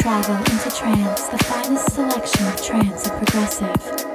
travel into trance, the finest selection of trance and progressive.